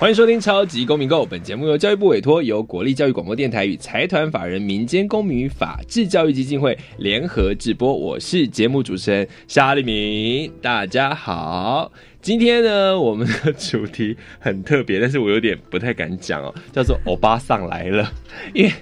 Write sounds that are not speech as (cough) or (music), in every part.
欢迎收听《超级公民购》，本节目由教育部委托，由国立教育广播电台与财团法人民间公民与法制教育基金会联合制播。我是节目主持人沙利明，大家好。今天呢，我们的主题很特别，但是我有点不太敢讲哦，叫做“欧巴上来了”，因为。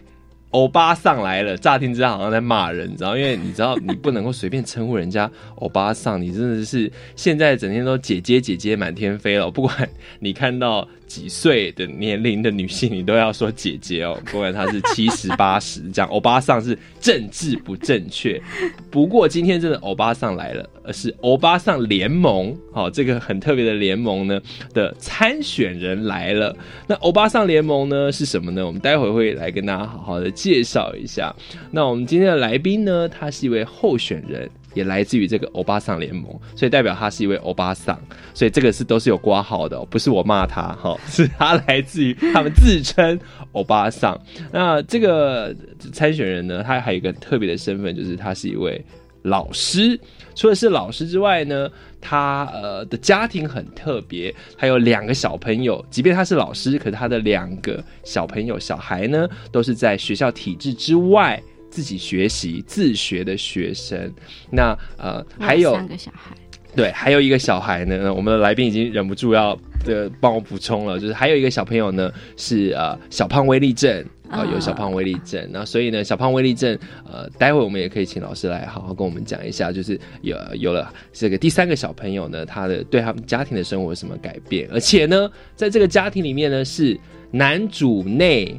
欧巴上来了，乍听之下好像在骂人，你知道？因为你知道，你不能够随便称呼人家欧巴上，你真的是现在整天都姐姐姐姐满天飞了，不管你看到。几岁的年龄的女性，你都要说姐姐哦，(laughs) 不管她是七十八十，这样欧巴桑是政治不正确。不过今天真的欧巴桑来了，而是欧巴桑联盟，好，这个很特别的联盟呢的参选人来了。那欧巴桑联盟呢是什么呢？我们待会会来跟大家好好的介绍一下。那我们今天的来宾呢，他是一位候选人。也来自于这个欧巴桑联盟，所以代表他是一位欧巴桑，所以这个是都是有挂号的，不是我骂他哈，(laughs) 是他来自于他们自称欧巴桑。那这个参选人呢，他还有一个特别的身份，就是他是一位老师。除了是老师之外呢，他呃的家庭很特别，还有两个小朋友。即便他是老师，可是他的两个小朋友小孩呢，都是在学校体制之外。自己学习自学的学生，那呃还有三个小孩，对，还有一个小孩呢。我们的来宾已经忍不住要的帮我补充了，就是还有一个小朋友呢是呃小胖威力症啊，有小胖威力症。那所以呢，小胖威力症呃，待会我们也可以请老师来好好跟我们讲一下，就是有有了这个第三个小朋友呢，他的对他们家庭的生活有什么改变？而且呢，在这个家庭里面呢，是男主内。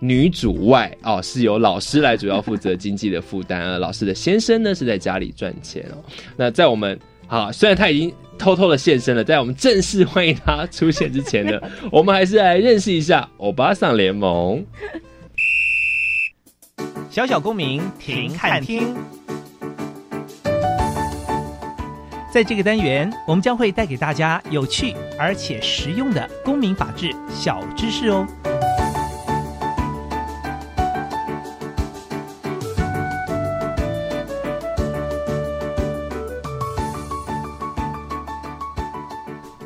女主外哦，是由老师来主要负责经济的负担而。老师的先生呢是在家里赚钱哦。那在我们好，虽然他已经偷偷的现身了，在我们正式欢迎他出现之前呢，我们还是来认识一下欧巴桑联盟。小小公民停看听，在这个单元，我们将会带给大家有趣而且实用的公民法治小知识哦。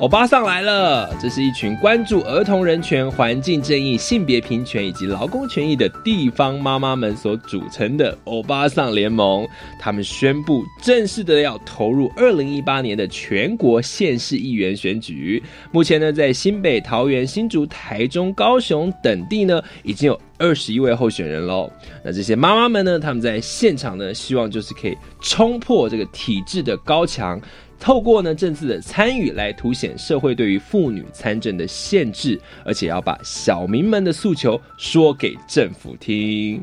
欧巴上来了，这是一群关注儿童人权、环境正义、性别平权以及劳工权益的地方妈妈们所组成的欧巴桑联盟。他们宣布正式的要投入二零一八年的全国县市议员选举。目前呢，在新北、桃园、新竹、台中、高雄等地呢，已经有二十一位候选人喽。那这些妈妈们呢，他们在现场呢，希望就是可以冲破这个体制的高墙。透过呢政治的参与来凸显社会对于妇女参政的限制，而且要把小民们的诉求说给政府听。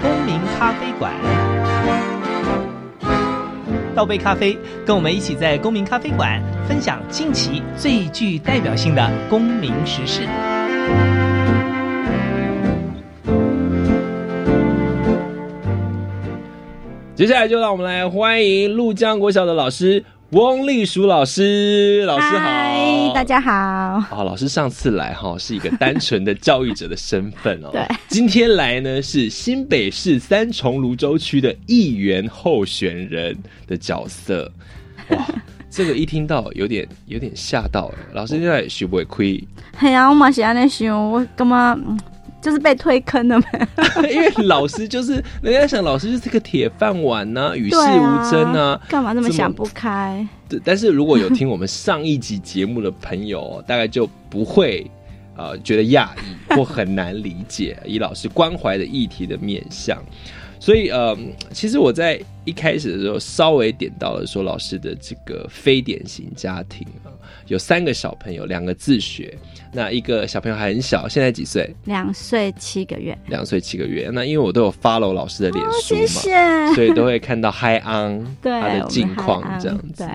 公民咖啡馆，倒杯咖啡，跟我们一起在公民咖啡馆分享近期最具代表性的公民时事。接下来就让我们来欢迎陆江国小的老师翁丽淑老师，老师好，大家好。啊，老师上次来哈是一个单纯的教育者的身份哦，(laughs) 对，今天来呢是新北市三重泸州区的议员候选人的角色。哇，(laughs) 这个一听到有点有点吓到哎，老师现在学不会亏？嘿呀，我嘛是安尼想，我干嘛？就是被推坑了嘛？(laughs) 因为老师就是人家想，老师就是个铁饭碗呐，与世无争啊，干嘛那么想不开？(laughs) 对，但是如果有听我们上一集节目的朋友，大概就不会呃觉得讶异或很难理解以老师关怀的议题的面向。所以呃，其实我在。一开始的时候稍微点到了说老师的这个非典型家庭啊，有三个小朋友，两个自学，那一个小朋友还很小，现在几岁？两岁七个月。两岁七个月。那因为我都有 follow 老师的脸书嘛，谢谢。所以都会看到 Hi On (laughs) 对他的近况这样子。对，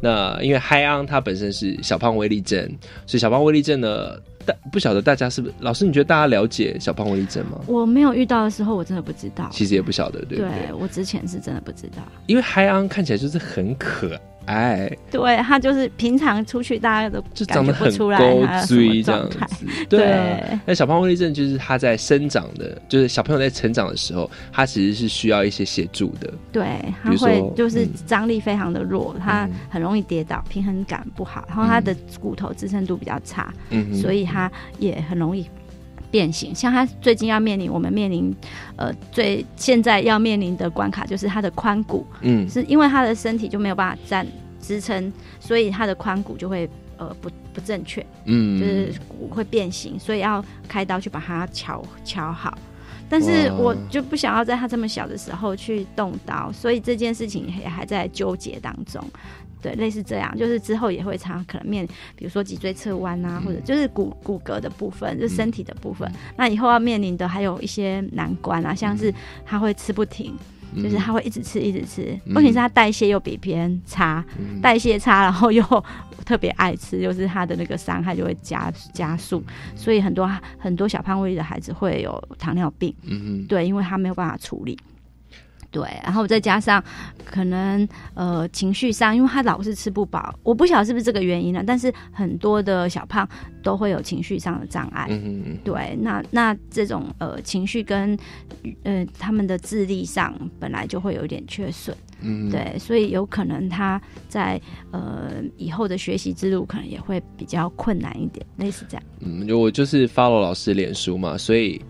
那因为 Hi On 他本身是小胖威力症，所以小胖威力症呢，大不晓得大家是不是老师？你觉得大家了解小胖威力症吗？我没有遇到的时候，我真的不知道。其实也不晓得，对不对？我之前是真的不知道。因为 Hi On 看起来就是很可爱，对他就是平常出去，大家都就长得很觉不出来勾他有什么追这样。子。(laughs) 对啊，那小胖威力症就是他在生长的，就是小朋友在成长的时候，他其实是需要一些协助的。对，他会就是嗯。张力非常的弱，他嗯。很容易跌倒，平衡感不好，然后他的骨头支撑度比较差，嗯，所以他也很容易变形。像他最近要面临，我们面临呃最现在要面临的关卡就是他的髋骨，嗯是因为他的身体就没有办法站支撑，所以他的髋骨就会呃不不正确，嗯就是骨会变形，所以要开刀去把它敲敲好。但是我就不想要在他这么小的时候去动刀，所以这件事情也还在纠结当中。对，类似这样，就是之后也会常可能面，比如说脊椎侧弯啊，或者就是骨骨骼的部分，就是身体的部分。那以后要面临的还有一些难关啊，像是他会吃不停，就是他会一直吃一直吃，嗯。问题是他代谢又比别人差，嗯。(laughs) 代谢差，然后又特别爱吃，就是他的那个伤害就会加加速，所以很多很多小胖胃的孩子会有糖尿病，嗯对，因为他没有办法处理。对，然后再加上可能呃情绪上，因为他老是吃不饱，我不晓得是不是这个原因呢，但是很多的小胖都会有情绪上的障碍。嗯嗯嗯对，那那这种呃情绪跟呃他们的智力上本来就会有一点缺损，嗯，对，所以有可能他在呃以后的学习之路可能也会比较困难一点，类似这样。嗯，就我就是 follow 老师脸书嘛，所以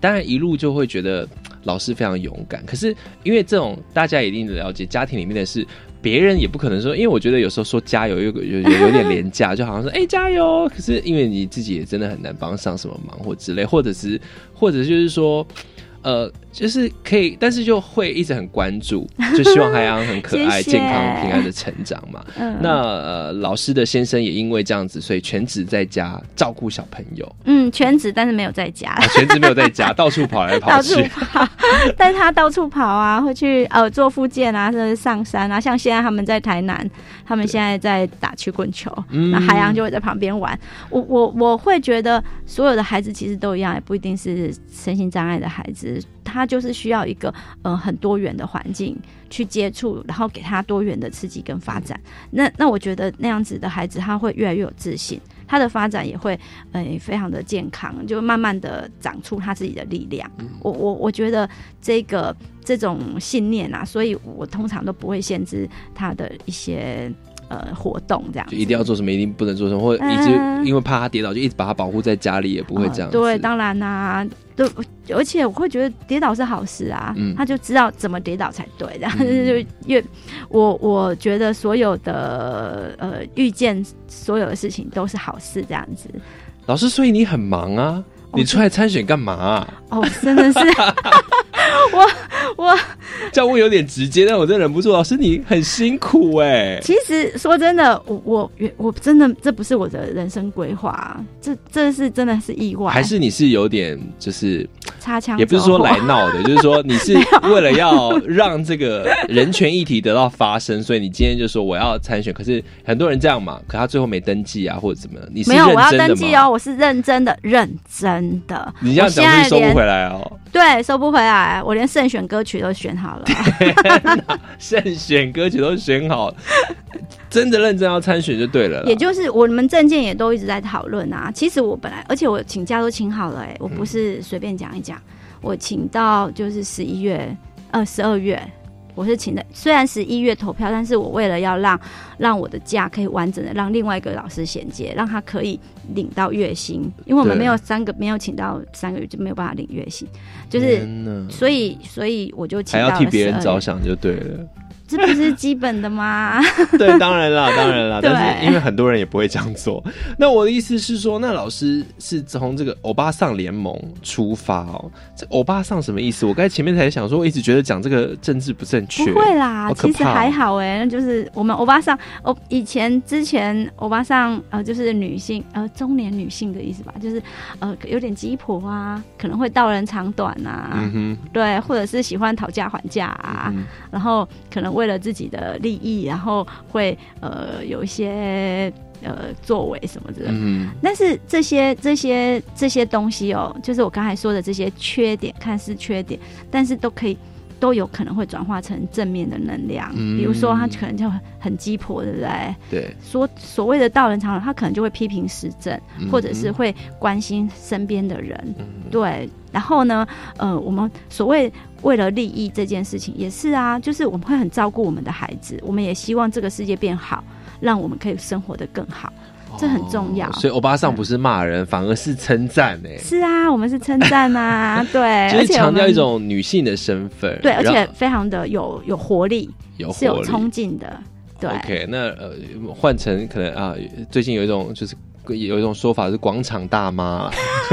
当然一路就会觉得老师非常勇敢。可是因为这种大家一定了解，家庭里面的事，别人也不可能说，因为我觉得有时候说加油有有有有点廉价，就好像说哎、加油，可是因为你自己也真的很难帮上什么忙或之类，或者是或者就是说。呃，就是可以，但是就会一直很关注，(laughs) 就希望海洋很可爱、健康、平安的成长嘛。嗯，那呃，老师的先生也因为这样子，所以全职在家照顾小朋友，嗯全职，但是没有在家。啊、全职没有在家，(laughs) 到处跑来跑到处去。(laughs) 但是他到处跑啊，会去呃做复健啊，甚至上山啊。像现在他们在台南，他们现在在打曲棍球，嗯那海洋就会在旁边玩。我我我会觉得所有的孩子其实都一样，也不一定是身心障碍的孩子，他就是需要一个呃很多元的环境去接触，然后给他多元的刺激跟发展。那那我觉得那样子的孩子，他会越来越有自信。他的发展也会，呃，非常的健康，就慢慢的长出他自己的力量。我我我觉得这个这种信念啊，所以我通常都不会限制他的一些呃活动，这样就一定要做什么，一定不能做什么，或者一直嗯因为怕他跌倒，就一直把他保护在家里，也不会这样对，当然啦、对，而且我会觉得跌倒是好事啊，嗯。他就知道怎么跌倒才对，然后嗯。就越我我觉得所有的呃遇见所有的事情都是好事，这样子。老师，所以你很忙啊，哦你出来参选干嘛啊、哦，真的是 (laughs) 我我这样问有点直接，但我真忍不住。老师，你很辛苦哎、其实说真的，我我我真的这不是我的人生规划，这这是真的是意外，还是你是有点就是，擦枪也不是说来闹的，(laughs) 就是说你是为了要让这个人权议题得到发生，所以你今天就说我要参选。可是很多人这样嘛，可他最后没登记啊，或者怎么样？你是没有，我要？登记哦，我是认真的，认真的。你这样讲我现在连是收不回来哦。对，收不回来，我连胜选歌曲都选好了。(laughs) 胜选歌曲都选好了，(laughs) 真的认真要参选就对了。也就是我们证件也都一直在讨论啊。其实我本来，而且我请假都请好了、哎，我不是随便讲一讲，我请到就是十一月，呃，十二月。我是请的，虽然十一月投票，但是我为了要让让我的假可以完整的让另外一个老师衔接，让他可以领到月薪，因为我们没有三个没有请到三个月就没有办法领月薪，就是所以所以我就请到了还要替别人着想就对了。这不是基本的吗？(laughs) 对，当然啦，当然啦，对但是因为很多人也不会这样做。那我的意思是说，那老师是从这个欧巴桑联盟出发哦。这欧巴桑什么意思？我刚才前面才想说，我一直觉得讲这个政治不正确。不会啦，其实还好哎、那就是我们欧巴桑，欧以前之前欧巴桑呃就是女性呃中年女性的意思吧，就是呃有点鸡婆啊，可能会道人长短啊，嗯哼，对，或者是喜欢讨价还价啊，嗯然后可能为了自己的利益，然后会呃有一些呃作为什么的。嗯但是这些这些这些东西哦，就是我刚才说的这些缺点，看似缺点，但是都可以都有可能会转化成正面的能量。嗯比如说，他可能就很很鸡婆，对不对？对，说所谓的道人常人，他可能就会批评时政，嗯或者是会关心身边的人。嗯对，然后呢，呃，我们所谓为了利益这件事情也是啊，就是我们会很照顾我们的孩子，我们也希望这个世界变好，让我们可以生活得更好。这很重要哦所以欧巴桑不是骂人，反而是称赞哎，是啊，我们是称赞啊，(laughs) 对，就是强调一种女性的身份。对，而且非常的有有活力，有是有冲劲的，对。OK，那呃，换成可能啊，最近有一种就是有一种说法是广场大妈，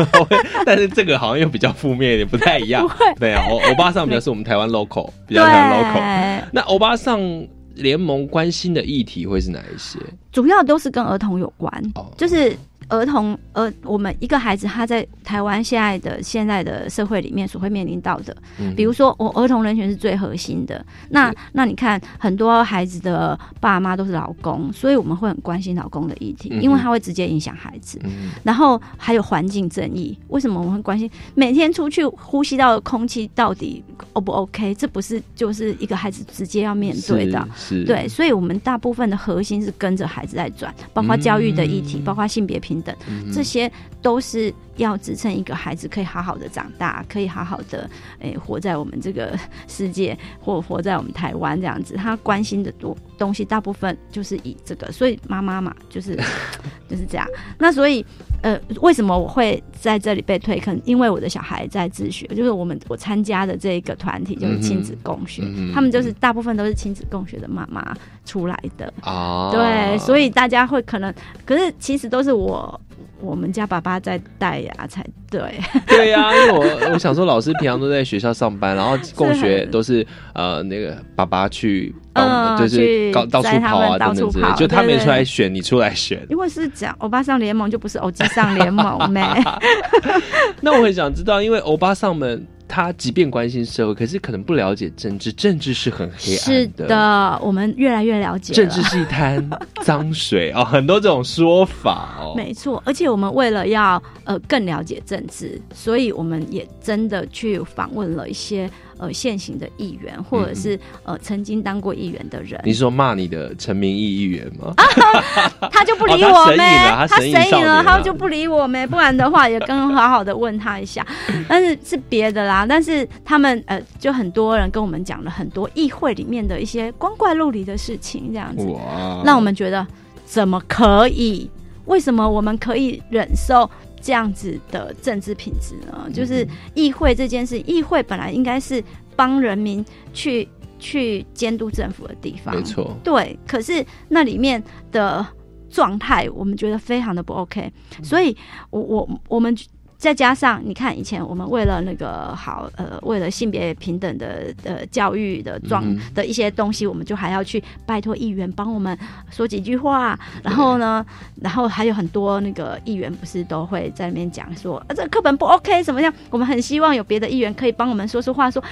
(laughs) 但是这个好像又比较负面一点，不太一样。对啊，欧欧巴桑比较是我们台湾 local，(laughs) 比较台湾 local。那欧巴桑联盟关心的议题会是哪一些？主要都是跟儿童有关，哦就是儿童，呃，我们一个孩子他在台湾现在的现在的社会里面所会面临到的，嗯比如说我儿童人权是最核心的，那那你看很多孩子的爸妈都是老公，所以我们会很关心老公的议题，嗯因为他会直接影响孩子。嗯然后还有环境正义，为什么我们会关心？每天出去呼吸到的空气到底 O 不 OK？这不是就是一个孩子直接要面对的。是，是对，所以我们大部分的核心是跟着孩子在转，包括教育的议题，嗯包括性别平等，嗯这些都是要支撑一个孩子可以好好的长大，可以好好的诶、活在我们这个世界，或活在我们台湾这样子。他关心的多东西，大部分就是以这个，所以妈妈嘛，就是 (laughs) 就是这样。那所以呃，为什么我会在这里被退坑？因为我的小孩在自学，就是我们我参加的这一个团体就是亲子共学，他们就是大部分都是亲子共学的妈妈出来的。啊，对，所以大家会可能，可是其实都是我我们家爸爸在带呀、才对。对呀、(laughs) 因为我我想说，老师平常都在学校上班，然后共学都是呃那个爸爸去帮，嗯就是去到到处跑啊等等就他没出来选，你出来选。因为是讲欧巴上联盟，就不是欧基上联盟咩？(laughs) (laughs) 那我很想知道，因为欧巴上们他即便关心社会，可是可能不了解政治，政治是很黑暗的。的，我们越来越了解了。政治是一滩脏水哦，很多这种说法哦。没错，而且我们为了要呃更了解政治，所以我们也真的去访问了一些呃现行的议员，或者是、呃曾经当过议员的人。你是说骂你的陈明义议员吗？(laughs) 他就不理我咩？隐了他他神隐了，了他就不理我咩？不然的话，也跟好好的问他一下。(laughs) 但是是别的啦，但是他们呃，就很多人跟我们讲了很多议会里面的一些光怪陆离的事情，这样子，哇，让我们觉得怎么可以？为什么我们可以忍受？这样子的政治品质呢？嗯就是议会这件事，议会本来应该是帮人民去去监督政府的地方，没错，对，可是那里面的状态，我们觉得非常的不 OK，所以我我我们。再加上你看，以前我们为了那个好呃，为了性别平等的呃教育的状嗯的一些东西，我们就还要去拜托议员帮我们说几句话。然后呢，然后还有很多那个议员不是都会在那边讲说，啊，这个课本不 OK 什么样？我们很希望有别的议员可以帮我们说说话，说，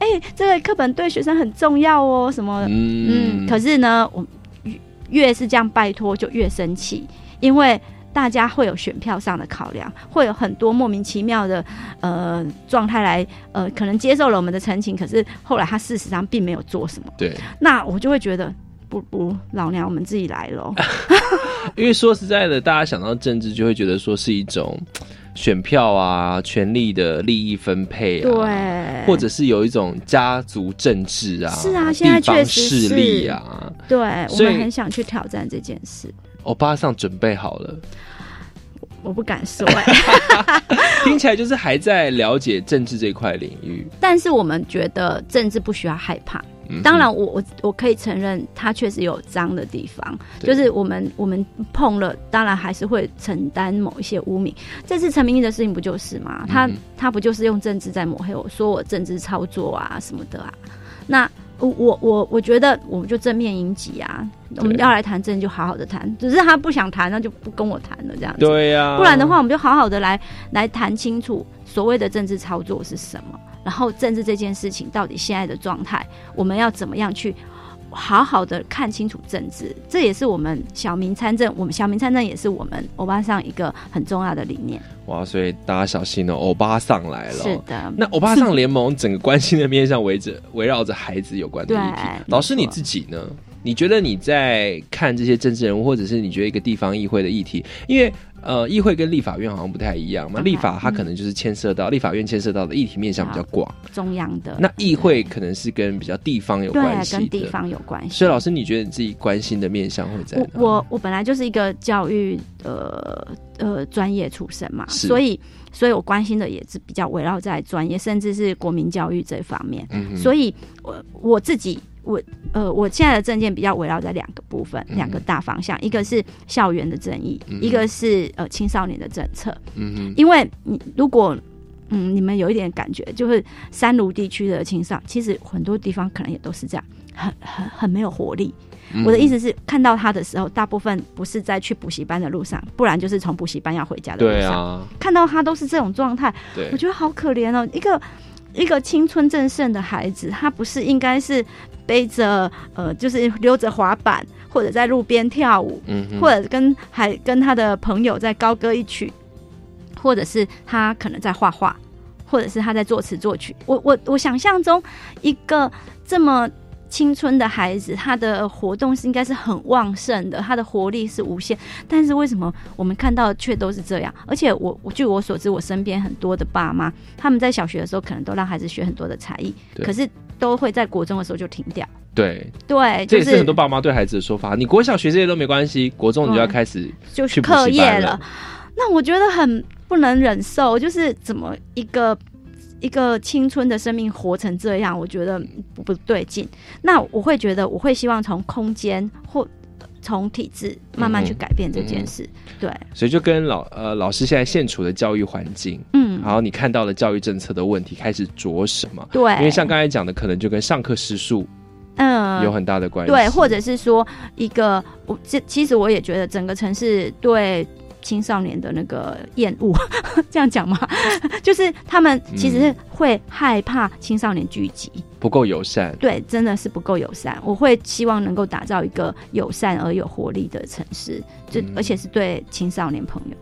哎、这个课本对学生很重要哦，什么嗯，可是呢，我越越是这样拜托，就越生气，因为大家会有选票上的考量，会有很多莫名其妙的呃状态来呃，可能接受了我们的陈情，可是后来他事实上并没有做什么，对，那我就会觉得。不不，老娘我们自己来咯。(laughs) 因为说实在的，大家想到政治就会觉得说是一种选票啊、权力的利益分配啊，对，或者是有一种家族政治啊，是啊现在确实势力啊。对我们很想去挑战这件事，欧巴桑准备好了，我不敢说哎、(laughs) 听起来就是还在了解政治这块领域。但是我们觉得政治不需要害怕，嗯当然我，我我可以承认，它确实有脏的地方，就是我们我们碰了，当然还是会承担某一些污名。这次陈明义的事情不就是吗？他嗯他不就是用政治在抹黑我，说我政治操作啊什么的啊？那我我我我觉得我们就正面迎击啊，我们要来谈政就好好的谈，只是他不想谈，那就不跟我谈了这样子。对呀、不然的话，我们就好好的来来谈清楚所谓的政治操作是什么，然后政治这件事情到底现在的状态，我们要怎么样去好好的看清楚政治，这也是我们小民参政，我们小民参政也是我们欧巴桑一个很重要的理念。哇，所以大家小心哦，欧巴桑来了。是的，那欧巴桑联盟整个关心的面向围着围绕着孩子有关的议题。老师你自己呢？你觉得你在看这些政治人物，或者是你觉得一个地方议会的议题，因为呃，议会跟立法院好像不太一样嘛。立法它可能就是牵涉到、立法院牵涉到的议题面向比较广，中央的那议会可能是跟比较地方有关系的。跟地方有关系。所以老师，你觉得你自己关心的面向会在我哪？我我本来就是一个教育呃呃专业出身嘛，所以所以我关心的也是比较围绕在专业，甚至是国民教育这方面。所以我我自己我呃我现在的证件比较围绕在两个部分，嗯两个大方向，一个是校园的正义，嗯一个是呃青少年的政策。嗯哼，因为你如果嗯，你们有一点感觉，就是三卢地区的青少，其实很多地方可能也都是这样，很很很没有活力。嗯我的意思是，看到他的时候，大部分不是在去补习班的路上，不然就是从补习班要回家的路上。对啊，看到他都是这种状态，我，觉得好可怜哦。一个一个青春正盛的孩子，他不是应该是背着呃，就是溜着滑板，或者在路边跳舞，嗯哼，或者跟还跟他的朋友在高歌一曲，或者是他可能在画画，或者是他在作词作曲。我我我想象中一个这么青春的孩子，他的活动是应该是很旺盛的，他的活力是无限。但是为什么我们看到的却都是这样？而且我我据我所知，我身边很多的爸妈，他们在小学的时候可能都让孩子学很多的才艺，可是都会在国中的时候就停掉。对，对，这也是很多爸妈对孩子的说法。你国小学这些都没关系，国中你就要开始就是去课业了了。那我觉得很不能忍受，就是怎么一个一个青春的生命活成这样，我觉得不不对劲。那我会觉得，我会希望从空间或从体制慢慢去改变这件事。对，所以就跟老呃老师现在现处的教育环境，嗯，然后你看到了教育政策的问题开始着什么？对，因为像刚才讲的，可能就跟上课时数嗯有很大的关系。对，或者是说一个，我这其实我也觉得整个城市对青少年的那个厌恶，(laughs) 这样讲吗？(laughs) 就是他们其实是会害怕青少年聚集，不够友善。对，真的是不够友善。我会希望能够打造一个友善而有活力的城市，就、嗯而且是对青少年朋友。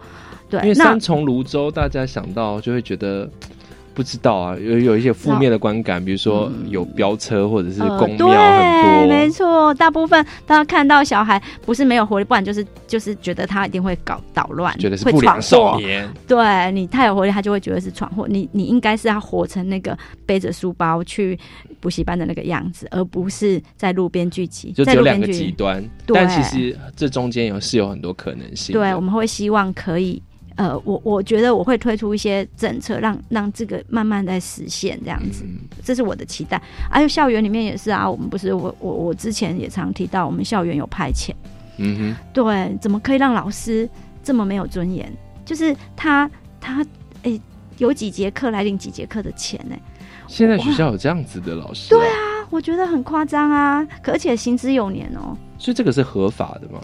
对因为三重泸州，大家想到就会觉得。不知道啊，有有一些负面的观感，比如说嗯有飙车或者是呃公庙对，很没，错，大部分大家看到小孩不是没有活力，不然就是就是觉得他一定会搞捣乱，觉得是不良。少年。对你太有活力，他就会觉得是闯祸。你你应该是要活成那个背着书包去补习班的那个样子，而不是在路边聚集，就只有两个。极端，但其实这中间有是有很多可能性。对，我们会希望可以。呃，我我觉得我会推出一些政策，让让这个慢慢在实现这样子，嗯这是我的期待。还有校园里面也是啊，我们不是我我我之前也常提到，我们校园有派遣，嗯哼，对，怎么可以让老师这么没有尊严？就是他他诶、有几节课来领几节课的钱呢、现在学校有这样子的老师、对啊，我觉得很夸张啊，可而且行之有年哦。所以这个是合法的吗？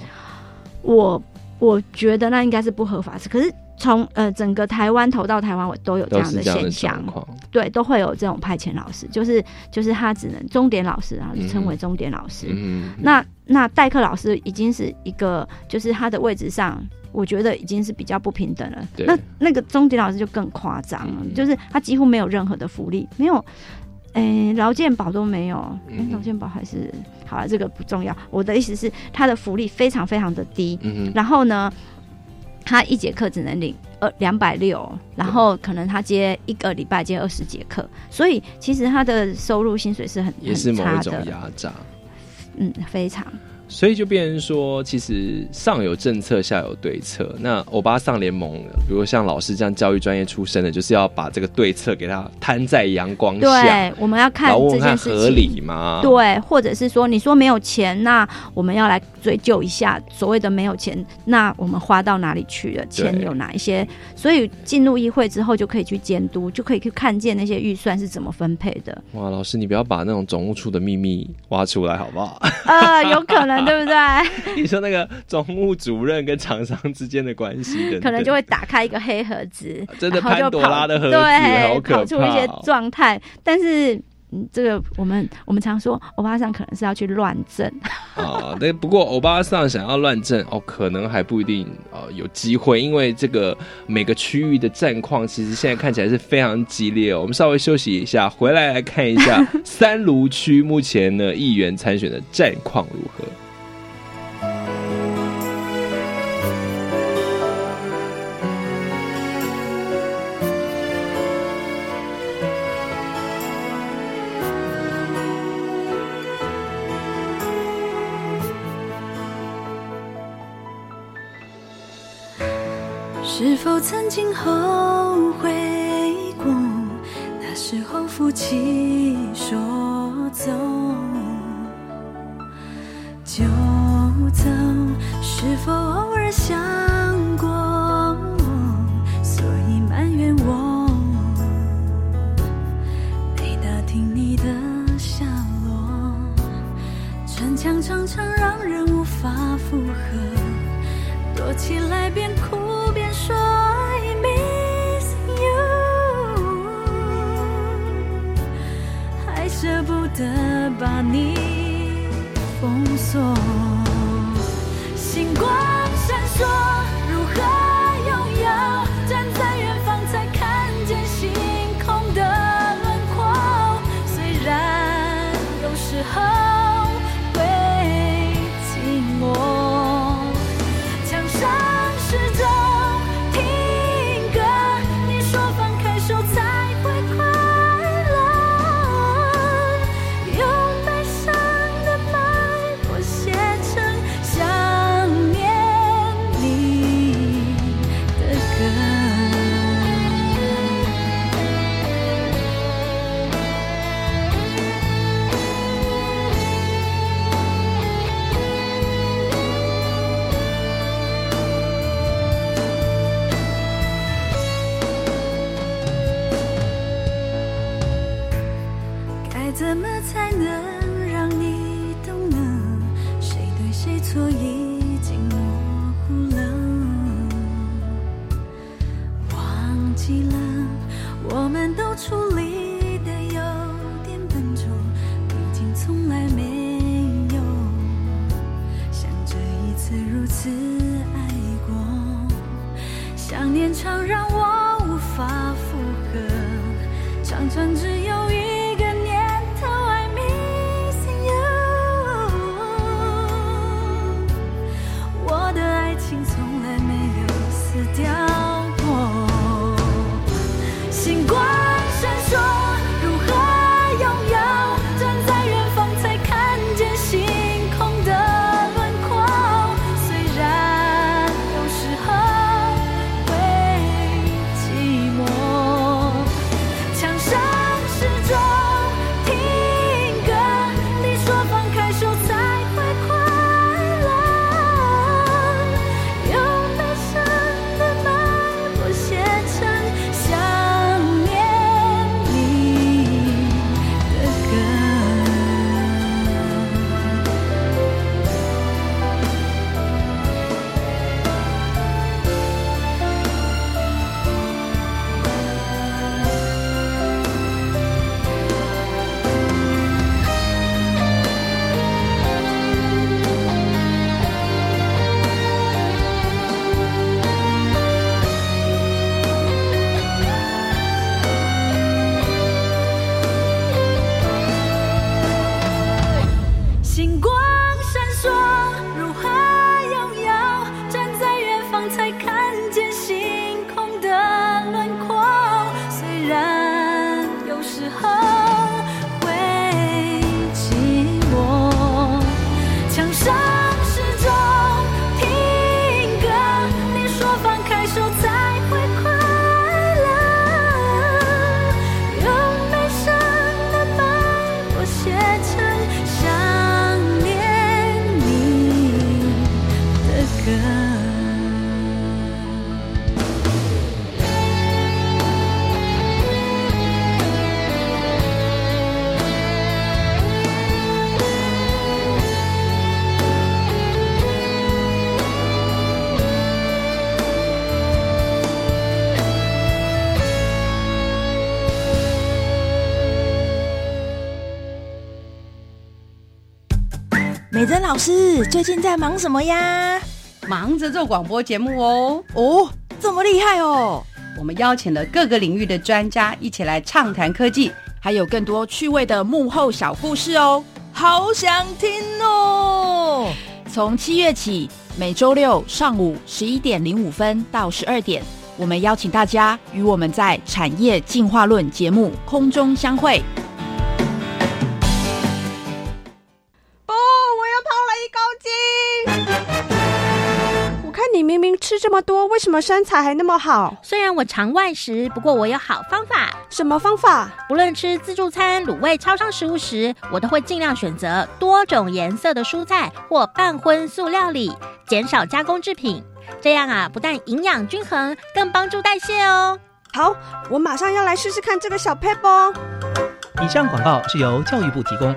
我我觉得那应该是不合法，可是从呃整个台湾投到台湾，我都有这都样的现象。对，都会有这种派遣老师，就是就是他只能钟点老师啊，嗯称为钟点老师。嗯，那那代课老师已经是一个，就是他的位置上，我觉得已经是比较不平等了。那那个钟点老师就更夸张了，嗯就是他几乎没有任何的福利，没有，诶、劳健保都没有，诶嗯劳健保还是好了，这个不重要。我的意思是，他的福利非常非常的低，嗯哼，然后呢，他一节课只能领二两百六，然后可能他接一个礼拜接二十节课，所以其实他的收入薪水是很也是某一种很差的，压榨。嗯，非常。所以就变成说，其实上有政策，下有对策。那欧巴桑联盟，比如像老师这样教育专业出身的，就是要把这个对策给他摊在阳光下，对，我们要看这件事情合。理吗？对，或者是说，你说没有钱，那我们要来追究一下，所谓的没有钱，那我们花到哪里去了？钱有哪一些？所以进入议会之后，就可以去监督，就可以去看见那些预算是怎么分配的。哇，老师，你不要把那种总务处的秘密挖出来好不好？呃，有可能，对不对？(laughs) 你说那个总务主任跟厂商之间的关系 (laughs) 等等，可能就会打开一个黑盒子，(laughs) 真的潘多拉的盒子，好对，可怕、跑出一些哦状态。但是，嗯，这个我们我们常说，欧巴桑可能是要去乱政，啊，那不过欧巴桑想要乱政哦，可能还不一定呃有机会，因为这个每个区域的战况其实现在看起来是非常激烈哦。我们稍微休息一下，回来来看一下三卢区目前呢议员参选的战况如何。是否曾经后悔过？那时候负气说走就走，是否偶尔想过？所以埋怨我没打听你的下落，逞强常常让人无法负荷。躲起来边哭的把你封锁。我们都处理的有点笨拙，毕竟从来没有像这一次如此爱过。想念常让我无法负荷，常常只老师最近在忙什么呀？忙着做广播节目哦。哦，这么厉害哦！我们邀请了各个领域的专家一起来畅谈科技，还有更多趣味的幕后小故事哦，好想听哦！从七月起，每周六上午十一点零五分到十二点，我们邀请大家与我们在《产业进化论》节目空中相会。么多，为什么身材还那么好？虽然我常外食，不过我有好方法。什么方法？不论吃自助餐、卤味、超商食物时，我都会尽量选择多种颜色的蔬菜或半荤素料理，减少加工制品。这样啊，不但营养均衡，更帮助代谢哦。好，我马上要来试试看这个小 paper 哦。以上广告是由教育部提供。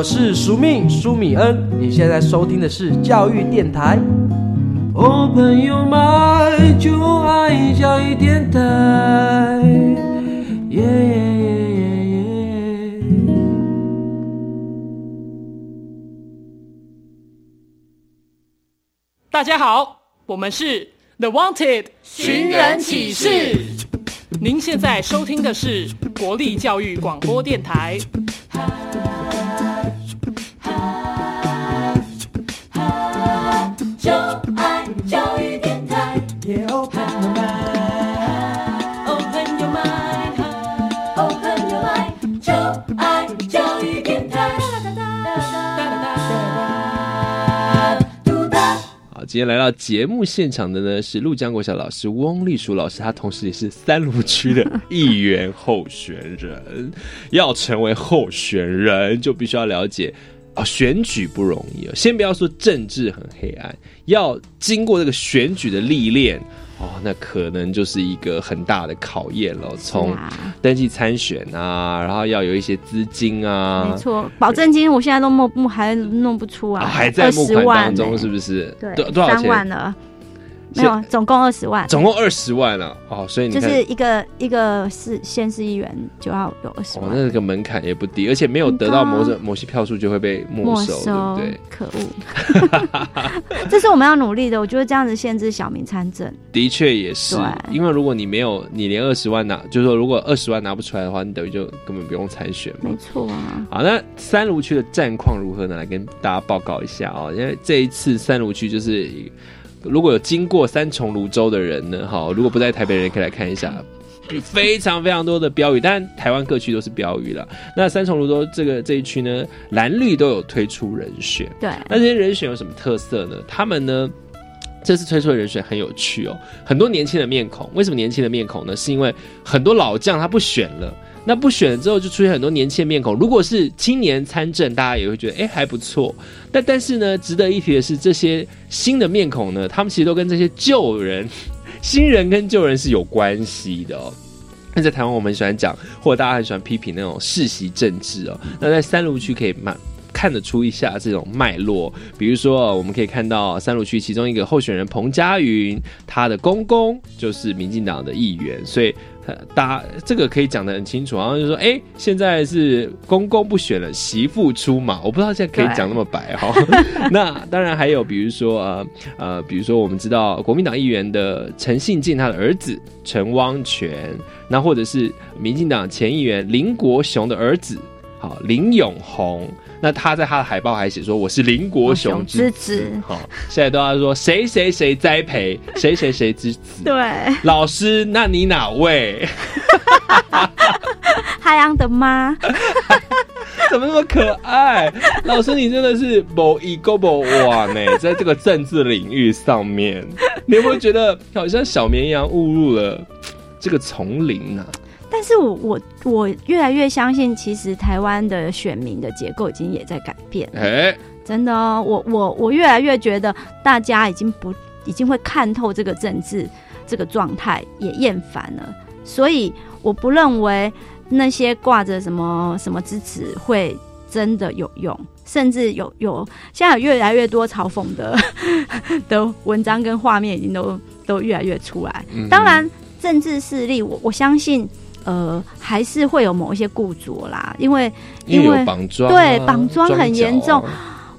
我是苏命苏米恩，你现在收听的是教育电台。哦，朋友们，就爱教育电台。耶耶耶耶耶。大家好，我们是 The Wanted 寻人启事。您现在收听的是国立教育广播电台。今天来到节目现场的呢是陆江国小老师翁立淑老师，他同时也是三芦区的议员候选人。要成为候选人，就必须要了解。啊，选举不容易。先不要说政治很黑暗，要经过这个选举的历练哦，那可能就是一个很大的考验了。从登记参选啊，然后要有一些资金啊，没错，保证金我现在都募募还弄不出啊，还在募款当中，是不是？对，多多少钱？三万了。没有，总共二十万，总共二十万了哦，所以你就是一个一个市县市议员就要有二十万，哦，那个门槛也不低，而且没有得到某种某些票数就会被没收，对不对？可恶，(laughs) 这是我们要努力的。我觉得这样子限制小民参政，的确也是，因为如果你没有，你连二十万拿，就是说如果二十万拿不出来的话，你等于就根本不用参选嘛。没错啊。好，那三芦区的战况如何呢？来跟大家报告一下哦，因为这一次三芦区就是。如果有经过三重泸州的人呢，哈，如果不在台北人可以来看一下，非常非常多的标语，但台湾各区都是标语了。那三重泸州这个这一区呢，蓝绿都有推出人选，对。那这些人选有什么特色呢？他们呢，这次推出的人选很有趣哦，很多年轻的面孔。为什么年轻的面孔呢？是因为很多老将他不选了。那不选了之后，就出现很多年轻的面孔。如果是青年参政，大家也会觉得哎还不错。但但是呢，值得一提的是，这些新的面孔呢，他们其实都跟这些旧人、(laughs) 新人跟旧人是有关系的。那在台湾，我们喜欢讲，或者大家很喜欢批评那种世袭政治哦。那在三芦区可以蛮看得出一下这种脉络。比如说，我们可以看到三芦区其中一个候选人彭佳云，他的公公就是民进党的议员，所以。大这个可以讲的很清楚，然后就说，哎，现在是公公不选了，媳妇出马。我不知道现在可以讲那么白哈。(laughs) 那当然还有，比如说呃呃，比如说我们知道国民党议员的陈信进他的儿子陈汪权，那或者是民进党前议员林国雄的儿子，好林永宏。那他在他的海报还写说我是林国雄之子，好，现在都要说谁谁谁栽培谁谁谁之子，对，老师，那你哪位？(laughs) 海洋的妈，怎么那么可爱？老师，你真的是某一个某哇呢，在这个政治领域上面，你有没有觉得好像小绵羊误入了这个丛林呢、但是我我我越来越相信，其实台湾的选民的结构已经也在改变。哎、真的哦，我我我越来越觉得大家已经不已经会看透这个政治这个状态，也厌烦了。所以我不认为那些挂着什么什么支持会真的有用，甚至有有现在有越来越多嘲讽的 (laughs) 的文章跟画面已经都都越来越出来。嗯当然，政治势力，我我相信。呃，还是会有某一些固着啦，因为因为绑桩啊对绑桩很严重。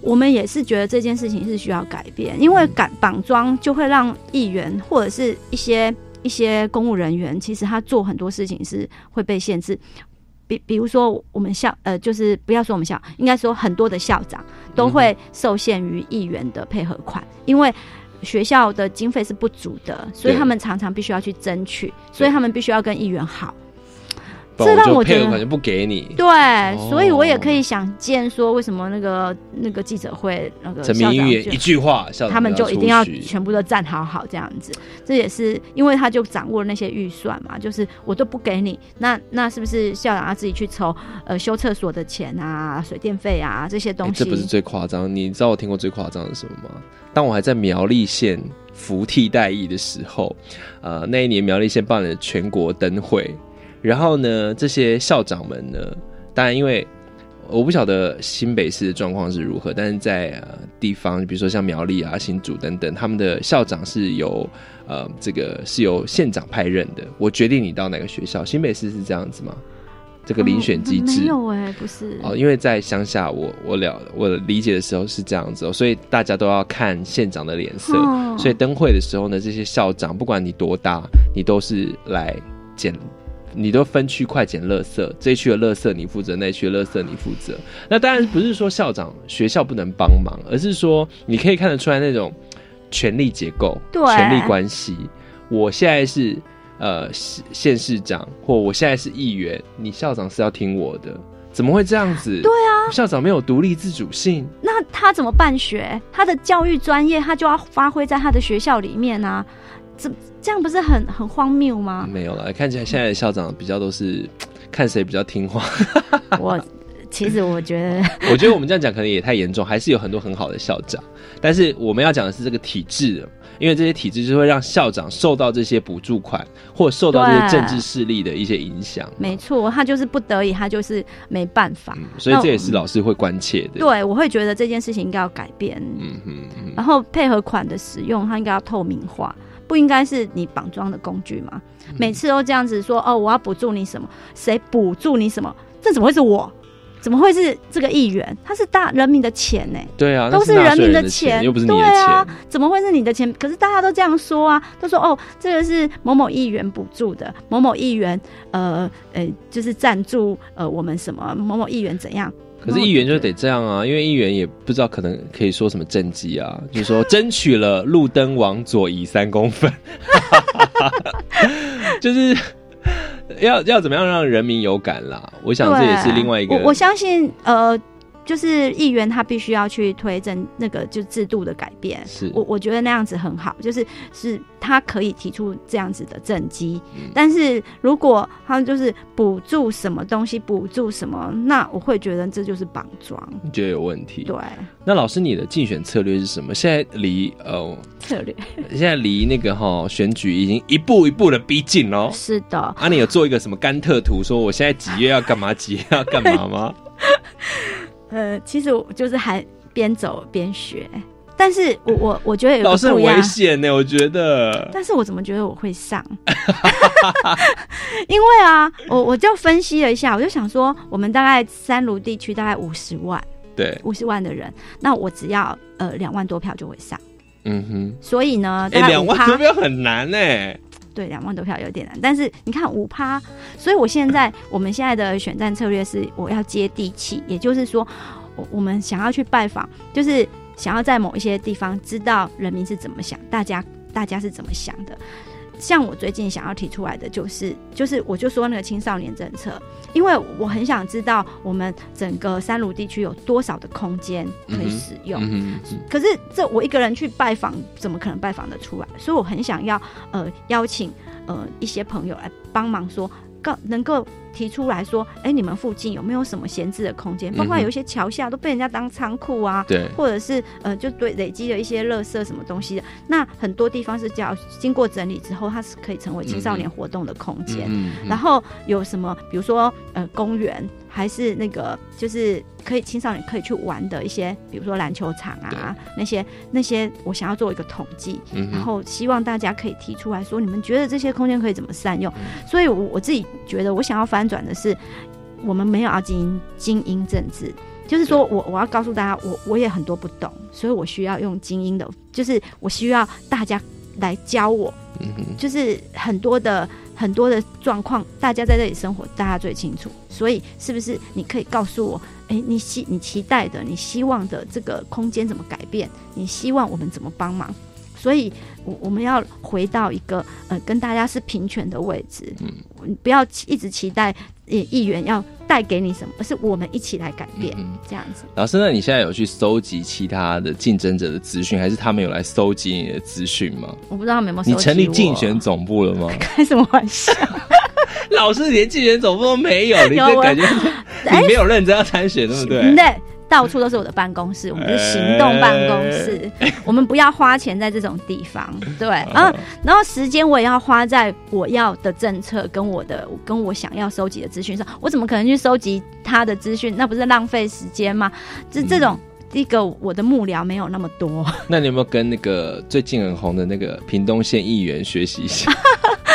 我们也是觉得这件事情是需要改变，因为改绑桩就会让议员或者是一些一些公务人员，其实他做很多事情是会被限制。比比如说，我们校呃，就是不要说我们校，应该说很多的校长都会受限于议员的配合款，因为学校的经费是不足的，所以他们常常必须要去争取，所以他们必须要跟议员好。不然这让我觉得就配合款就不给你。对，哦所以我也可以想见说，为什么那个那个记者会那个陈明玉一句话，校长他们就一定要全部都站好好这样子。这也是因为他就掌握了那些预算嘛，就是我都不给你，那那是不是校长要自己去筹呃修厕所的钱啊、水电费啊这些哎东西？这不是最夸张，你知道我听过最夸张的是什么吗？当我还在苗栗县服替代役的时候，呃，那一年苗栗县办了全国灯会，然后呢，这些校长们呢，当然因为我不晓得新北市的状况是如何，但是在呃地方，比如说像苗栗啊、新竹等等，他们的校长是由呃这个是由县长派任的。我决定你到哪个学校，新北市是这样子吗？这个遴选机制、没有哎、不是哦，因为在乡下我，我了我理解的时候是这样子哦，所以大家都要看县长的脸色。哦所以灯会的时候呢，这些校长不管你多大，你都是来捡，你都分区块捡垃圾，这一区的垃圾你负责，那一区的垃圾你负责。那当然不是说校长学校不能帮忙，而是说你可以看得出来那种权力结构、对权力关系。我现在是呃县县市长，或我现在是议员，你校长是要听我的，怎么会这样子？对啊，校长没有独立自主性。那他怎么办学？他的教育专业他就要发挥在他的学校里面啊，这这样不是很很荒谬吗？没有了，看起来现在的校长比较都是 (tsk) 看谁比较听话。(laughs) 我其实我觉得，(laughs) 我觉得我们这样讲可能也太严重，还是有很多很好的校长。但是我们要讲的是这个体制，因为这些体制就会让校长受到这些补助款，或者受到这些政治势力的一些影响，没错，他就是不得已，他就是没办法。所以这也是老师会关切的。对，我会觉得这件事情应该要改变。嗯哼嗯然后配合款的使用，它应该要透明化，不应该是你绑桩的工具嘛？嗯每次都这样子说哦，我要补助你什么？谁补助你什么？这怎么会是我？怎么会是这个议员？他是大人民的钱呢、对啊，都是纳人民的钱，又不是你的对啊。，怎么会是你的钱？可是大家都这样说啊，都说哦，这个是某某议员补助的，某某议员呃呃，就是赞助呃我们什么某某议员怎样？可是议员就得这样啊，因为议员也不知道可能可以说什么政绩啊，就是说争取了路灯往左移三公分，(laughs) 就是要要怎么样让人民有感啦？我想这也是另外一个我我相信呃。就是议员他必须要去推政那个就制度的改变，是我我觉得那样子很好，就是是他可以提出这样子的政绩，嗯但是如果他就是补助什么东西补助什么，那我会觉得这就是绑桩，你觉得有问题。对那老师，你的竞选策略是什么？现在离呃，策略 (laughs) 现在离那个哈选举已经一步一步的逼近喽。是的，啊，你有做一个什么甘特图，说我现在几月要干嘛，几月要干嘛吗？(laughs) 呃，其实我就是还边走边学，但是我我我觉得有老师很危，险呢，我觉得。但是我怎么觉得我会上？(laughs) 因为啊，我我就分析了一下，我就想说，我们大概三卢地区大概五十万，对，五十万的人，那我只要呃两万多票就会上，嗯哼，所以呢，哎、大概5%两万多票很难呢。对，两万多票有点难，但是你看五趴，所以我现在我们现在的选战策略是我要接地气，也就是说，我我们想要去拜访，就是想要在某一些地方知道人民是怎么想，大家大家是怎么想的。像我最近想要提出来的就是，就是我就说那个青少年政策，因为我很想知道我们整个三鲁地区有多少的空间可以使用。可是这我一个人去拜访，怎么可能拜访得出来？所以我很想要呃邀请呃一些朋友来帮忙说，告能够提出来说，哎、你们附近有没有什么闲置的空间？包括有一些桥下都被人家当仓库啊，对或者是呃就对累积了一些垃圾什么东西的。那很多地方是叫经过整理之后，它是可以成为青少年活动的空间。然后有什么，比如说呃公园，还是那个就是可以青少年可以去玩的一些，比如说篮球场啊那些那些，我想要做一个统计，嗯然后希望大家可以提出来说，你们觉得这些空间可以怎么善用？嗯。所以我我自己觉得，我想要翻转的是，我们没有要经营精英政治。就是说我我要告诉大家，我我也很多不懂，所以我需要用精英的，就是我需要大家来教我，就是很多的很多的状况，大家在这里生活，大家最清楚。所以是不是你可以告诉我，诶，你希你期待的，你希望的这个空间怎么改变？你希望我们怎么帮忙？所以，我我们要回到一个呃跟大家是平权的位置，嗯，不要一直期待呃议员要带给你什么，而是我们一起来改变，这样子。老师，那你现在有去搜集其他的竞争者的资讯，还是他们有来搜集你的资讯吗？我不知道他们有没有你成立竞选总部了吗？(laughs) 开什么玩笑？(laughs) 老师连竞选总部都没有，(laughs) 你有我这感觉哎你没有认真要参选，对不对？对，到处都是我的办公室，我们是行动办公室，我们不要花钱在这种地方，对，然后然后时间我也要花在我要的政策跟我的跟我想要收集的资讯上，我怎么可能去收集他的资讯？那不是浪费时间吗？这这种。第一个，我的幕僚没有那么多，那你有没有跟那个最近很红的那个屏东县议员学习一下？(laughs)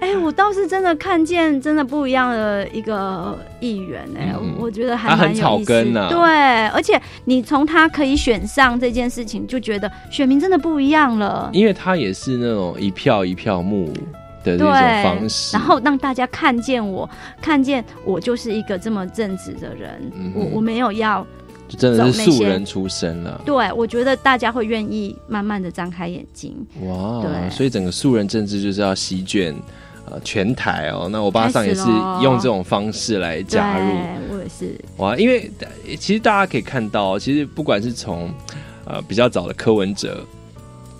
哎、我倒是真的看见真的不一样的一个议员哎、我觉得还蛮有意思。草根啊对，而且你从他可以选上这件事情，就觉得选民真的不一样了。因为他也是那种一票一票目的那种，方式，然后让大家看见我，看见我就是一个这么正直的人。嗯我我没有要就真的是素人出身了。对，我觉得大家会愿意慢慢的张开眼睛。哇，对所以整个素人政治就是要席卷呃全台哦。那我爸上也是用这种方式来加入。我也是。哇，因为呃其实大家可以看到，其实不管是从呃比较早的柯文哲，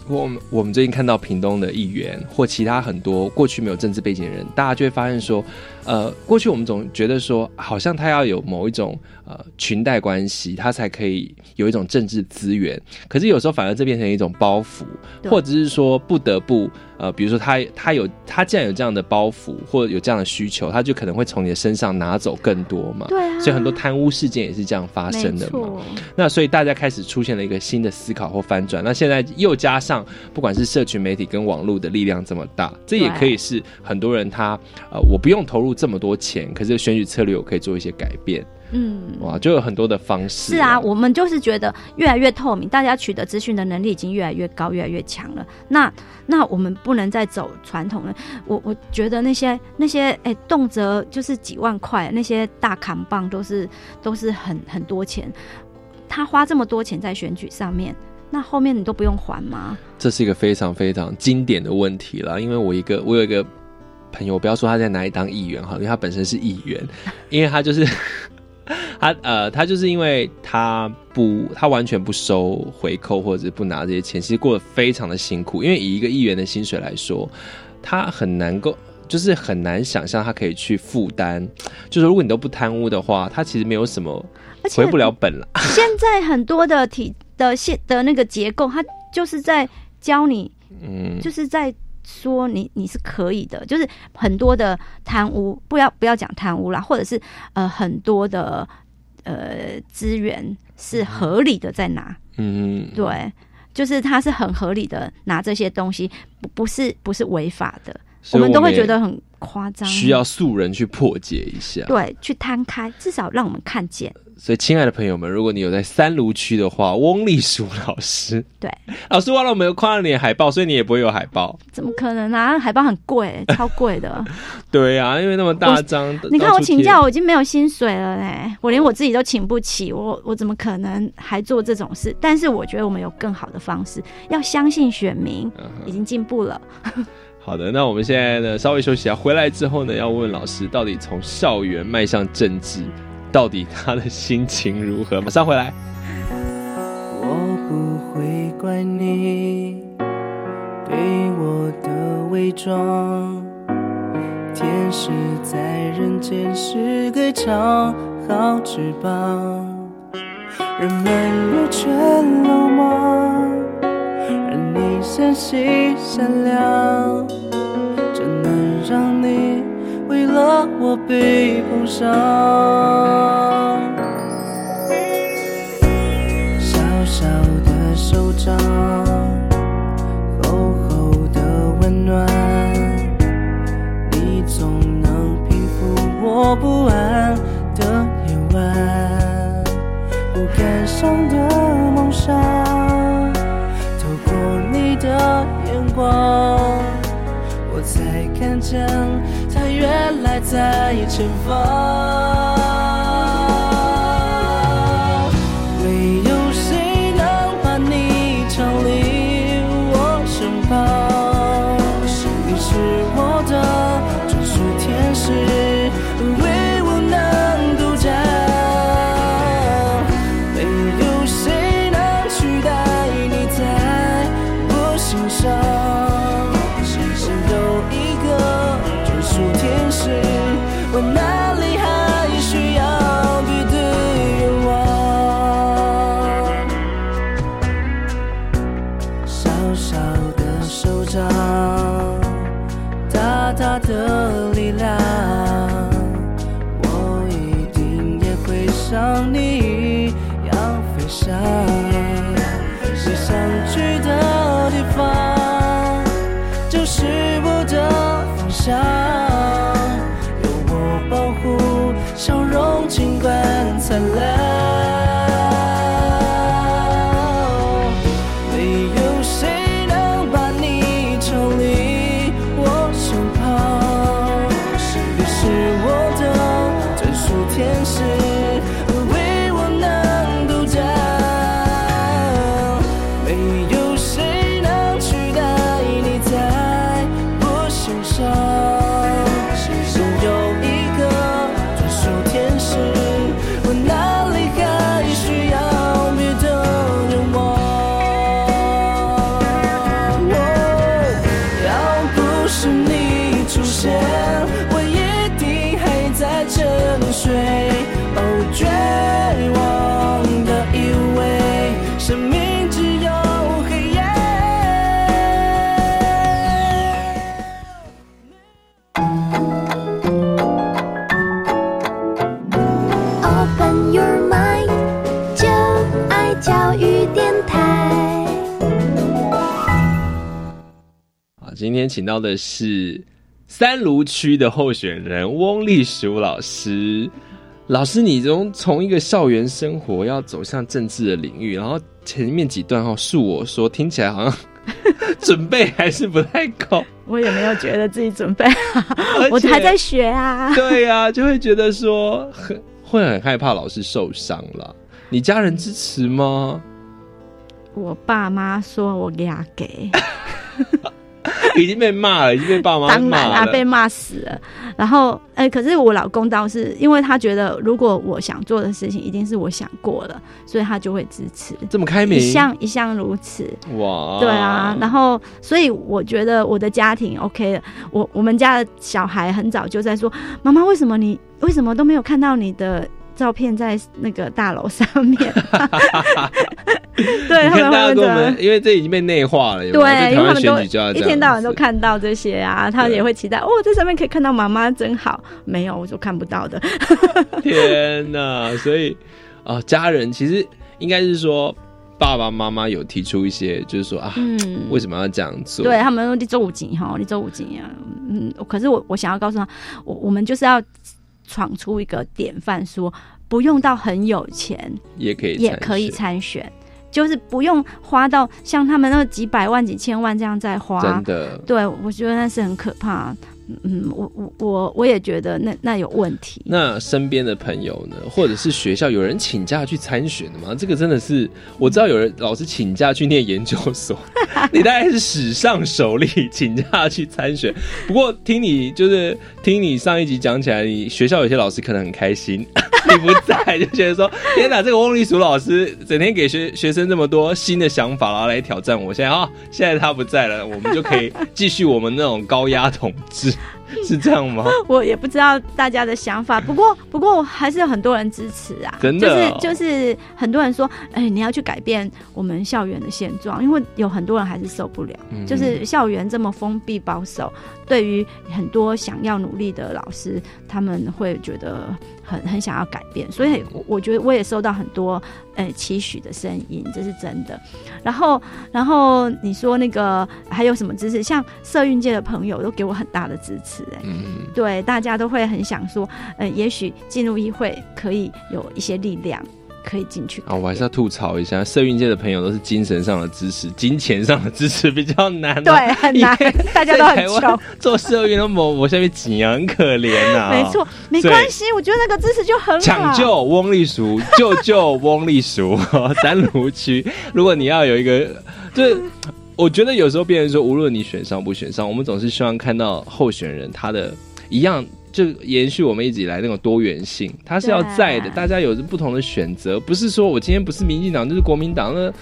或我们我们最近看到屏东的议员，或其他很多过去没有政治背景的人，大家就会发现说，呃，过去我们总觉得说，好像他要有某一种呃裙带关系，他才可以有一种政治资源。可是有时候反而这变成一种包袱，或者是说不得不呃，比如说他他有他既然有这样的包袱，或者有这样的需求，他就可能会从你的身上拿走更多嘛。对啊所以很多贪污事件也是这样发生的嘛。那所以大家开始出现了一个新的思考或翻转。那现在又加上不管是社群媒体跟网络的力量这么大，这也可以是很多人他呃，我不用投入这么多钱，可是选举策略我可以做一些改变。嗯，哇，就有很多的方式。是啊，我们就是觉得越来越透明，大家取得资讯的能力已经越来越高，越来越强了。那那我们不能再走传统了。我我觉得那些那些哎、动辄就是几万块，那些大扛棒都是都是很很多钱。他花这么多钱在选举上面，那后面你都不用还吗？这是一个非常非常经典的问题了，因为我一个我有一个朋友，我不要说他在哪里当议员哈，因为他本身是议员，(laughs) 因为他就是 (laughs) 他呃，他就是因为他不他完全不收回扣或者是不拿这些钱，其实过得非常的辛苦，因为以一个议员的薪水来说，他很难够。就是很难想象他可以去负担，就是如果你都不贪污的话，他其实没有什么回不了本了。现在很多的体的现的那个结构，他就是在教你，嗯，就是在说你你是可以的，就是很多的贪污，不要不要讲贪污啦，或者是呃很多的呃资源是合理的在拿，嗯，对，就是他是很合理的拿这些东西，不不是不是违法的，所以们都会也觉得很夸张，需要素人去破解一下。对去摊开，至少让我们看见，所以，亲爱的朋友们，如果你有在三卢区的话，翁立淑老师，对，(laughs) 老师忘了我们有看到你的海报，所以你也不会有海报。怎么可能啊？海报很贵，超贵的。(laughs) 对啊，因为那么大张，你看我请假，我已经没有薪水了嘞，我连我自己都请不起，我我怎么可能还做这种事？但是我觉得我们有更好的方式，要相信选民嗯已经进步了。(laughs) 好的，那我们现在呢稍微休息一下，回来之后呢，要问老师到底从校园迈向政治，到底他的心情如何？马上回来。我不会怪你对我的伪装，天使在人间是个超好翅膀，人们若全落寞，而你纤细善良，怎能让你为了我被碰伤？小小的手掌，厚厚的温暖，你总能平复我不安的夜晚。不敢想的梦想，透过你的眼光，我才看见在前方。育电台。好，今天请到的是三芦区的候选人翁立淑老师。老师，你从从一个校园生活要走向政治的领域，然后前面几段哈，恕我说，听起来好像 (laughs) 准备还是不太够。我也没有觉得自己准备好我还在学啊。对呀、就会觉得说很会很害怕老师受伤了。你家人支持吗？我爸妈说我俩给，已经被骂了，已经被爸妈当然。被骂死了。然后，哎、可是我老公倒是因为他觉得，如果我想做的事情一定是我想过了，所以他就会支持。这么开明一向一向如此。哇，对啊，然后所以我觉得我的家庭 OK 了。我我们家的小孩很早就在说：“妈妈，为什么你为什么都没有看到你的照片在那个大楼上面？” (laughs) 对，他们会问这跟我们，因为这已经被内化了，有有对，台因为他们都一天到晚都看到这些啊，他也会期待哦，在上面可以看到妈妈真好。没有，我就看不到的。(laughs) 天哪！所以啊、家人其实应该是说，爸爸妈妈有提出一些，就是说啊，嗯为什么要这样做？对他们说你周五紧哈，你周五紧啊，嗯，可是我我想要告诉他，我我们就是要闯出一个典范，说不用到很有钱也可以也可以参选。就是不用花到像他们那几百万、几千万这样在花，真的对我觉得那是很可怕。嗯，我我我我也觉得那那有问题。那身边的朋友呢，或者是学校有人请假去参选的吗？这个真的是我知道有人老师请假去念研究所，(laughs) 你大概是史上首例请假去参选。不过听你就是听你上一集讲起来，你学校有些老师可能很开心，(laughs) 你不在就觉得说，(laughs) 天哪，这个翁立淑老师整天给学学生这么多新的想法，然后来挑战我。现在啊，现在他不在了，我们就可以继续我们那种高压统治。(laughs) 是这样吗？我也不知道大家的想法，(laughs) 不过不过还是有很多人支持啊。真的，就是就是很多人说，哎，你要去改变我们校园的现状，因为有很多人还是受不了，就是校园这么封闭保守，对于很多想要努力的老师，他们会觉得很很想要改变。所以我觉得我也收到很多呃期许的声音，这是真的。然后然后你说那个还有什么支持？像社运界的朋友都给我很大的支持。嗯，对，大家都会很想说，呃，也许进入议会可以有一些力量，可以进去。啊，我还是要吐槽一下，社运界的朋友都是精神上的支持，(laughs) 金钱上的支持比较难。对，很难，(laughs) 大家都很穷。做社运那么，我下面几很可怜呐。没错，没关系，我觉得那个支持就很好。抢救翁立淑，救救翁立淑，(laughs) 三芦区。如果你要有一个，就是。我觉得有时候别人说，无论你选上不选上，我们总是希望看到候选人他的一样，就延续我们一直以来那种多元性，它是要在的。大家有着不同的选择，不是说我今天不是民进党就是国民党那。(sniffs)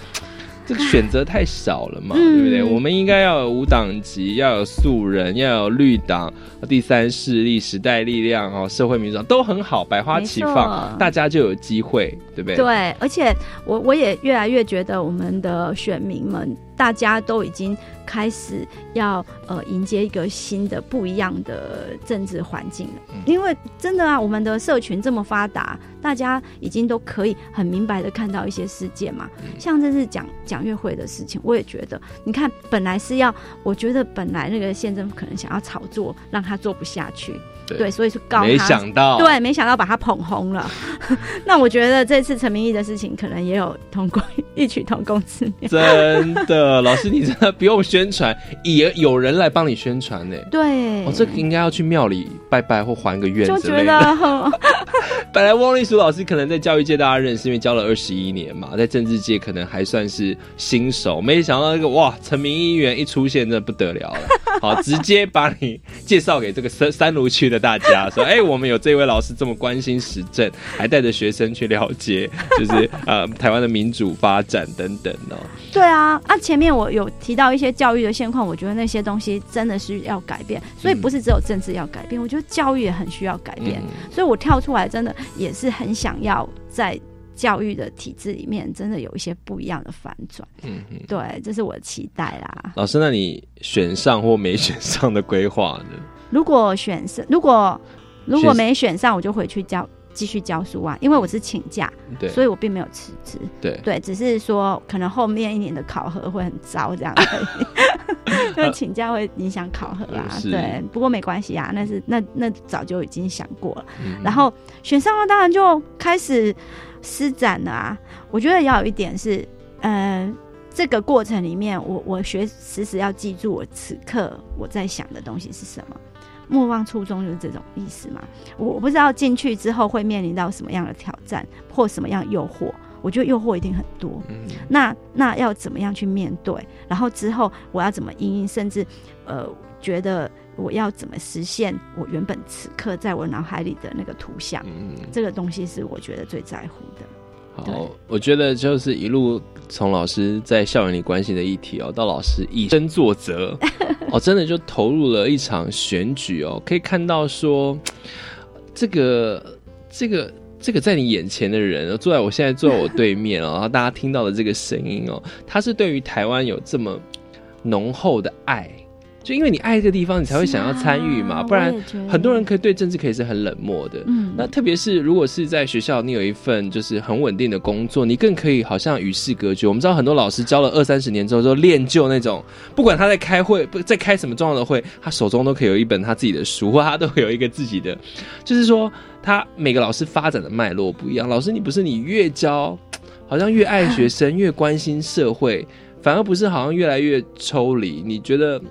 这个选择太少了嘛，对不对？我们应该要有无党籍，要有素人，要有绿党、第三势力、时代力量哦，社会民主党都很好，百花齐放，大家就有机会，对不对？对，而且我我也越来越觉得我们的选民们。大家都已经开始要呃迎接一个新的不一样的政治环境了，因为真的啊，我们的社群这么发达，大家已经都可以很明白的看到一些事件嘛。像这是讲讲乐会的事情，我也觉得，你看本来是要，我觉得本来那个县政府可能想要炒作，让他做不下去。对，所以是告他。没想到，对，没想到把他捧红了。(laughs) 那我觉得这次陈明义的事情，可能也有同工 (laughs) 异曲同工之妙。真的，(laughs) 老师，你真的不用宣传，也有人来帮你宣传呢。对，我这个应该要去庙里拜拜或还个愿之类的。本来汪立书老师可能在教育界大家认识，因为教了二十一年嘛，在政治界可能还算是新手。没想到那个哇，陈明议员一出现，真的不得了了。好，直接把你介绍给这个三三芦区的大家，说：“哎，我们有这位老师这么关心时政，还带着学生去了解，就是呃台湾的民主发展等等哦。”对啊，啊，前面我有提到一些教育的现况，我觉得那些东西真的是要改变，所以不是只有政治要改变，我觉得教育也很需要改变。所以我跳出来，真的也是很想要在。教育的体制里面，真的有一些不一样的反转。嗯，对，这是我的期待啦。老师，那你选上或没选上的规划呢？如果选上，如果如果没选上，我就回去教继续教书啊。因为我是请假，对，所以我并没有辞职。对对，只是说可能后面一年的考核会很糟这样 (laughs) 因为请假会影响考核啊。(laughs) 对，不过没关系啊，那是那那早就已经想过了。然后选上了，当然就开始。施展了啊！我觉得要有一点是，呃，这个过程里面，我我学时时要记住我此刻我在想的东西是什么。莫忘初衷就是这种意思嘛。我不知道进去之后会面临到什么样的挑战或什么样诱惑。我觉得诱惑一定很多。嗯那那要怎么样去面对？然后之后我要怎么应应？甚至呃，觉得我要怎么实现我原本此刻在我脑海里的那个图像？嗯这个东西是我觉得最在乎的。好，我觉得就是一路从老师在校园里关心的议题哦，到老师以身作则 (laughs) 哦，真的就投入了一场选举哦。可以看到说，这个这个这个在你眼前的人，坐在我现在坐在我对面哦，(laughs) 然后大家听到的这个声音哦，他是对于台湾有这么浓厚的爱。就因为你爱这个地方，你才会想要参与嘛，不然很多人可以对政治可以是很冷漠的。嗯，那特别是如果是在学校，你有一份就是很稳定的工作，你更可以好像与世隔绝。我们知道很多老师教了二三十年之后，就练就那种，不管他在开会，不在开什么重要的会，他手中都可以有一本他自己的书，或他都会有一个自己的，就是说他每个老师发展的脉络不一样。老师，你不是你越教，好像越爱学生，越关心社会，反而不是好像越来越抽离。你觉得？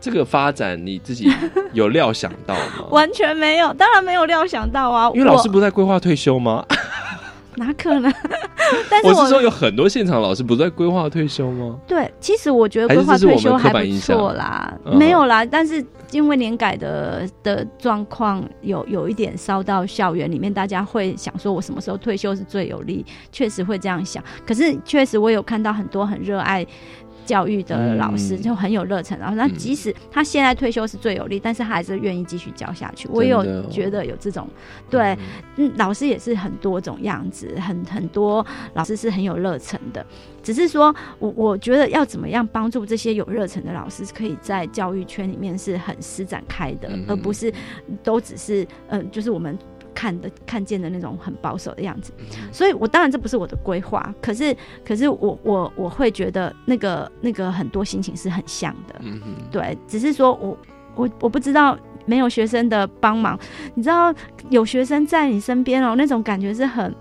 这个发展你自己 (laughs) 有料想到吗？完全没有，当然没有料想到啊！因为老师不在规划退休吗？(laughs) 哪可能？(laughs) 但是我是说有很多现场老师不在规划退休吗？对，其实我觉得规划退休还不错啦，嗯没有啦，但是因为年改的的状况有有一点烧到校园里面，大家会想说，我什么时候退休是最有利？确实会这样想。可是确实我有看到很多很热爱。教育的老师嗯就很有热忱，然后那即使他现在退休是最有利，但是他还是愿意继续教下去。我也有觉得有这种，对，嗯，老师也是很多种样子，很很多老师是很有热忱的。只是说我我觉得要怎么样帮助这些有热忱的老师，可以在教育圈里面是很施展开的，嗯而不是都只是嗯、呃就是我们。看的看见的那种很保守的样子，所以我当然这不是我的规划，可是可是我我我会觉得那个那个很多心情是很像的，嗯哼，对，只是说我我我不知道没有学生的帮忙，你知道有学生在你身边哦，那种感觉是很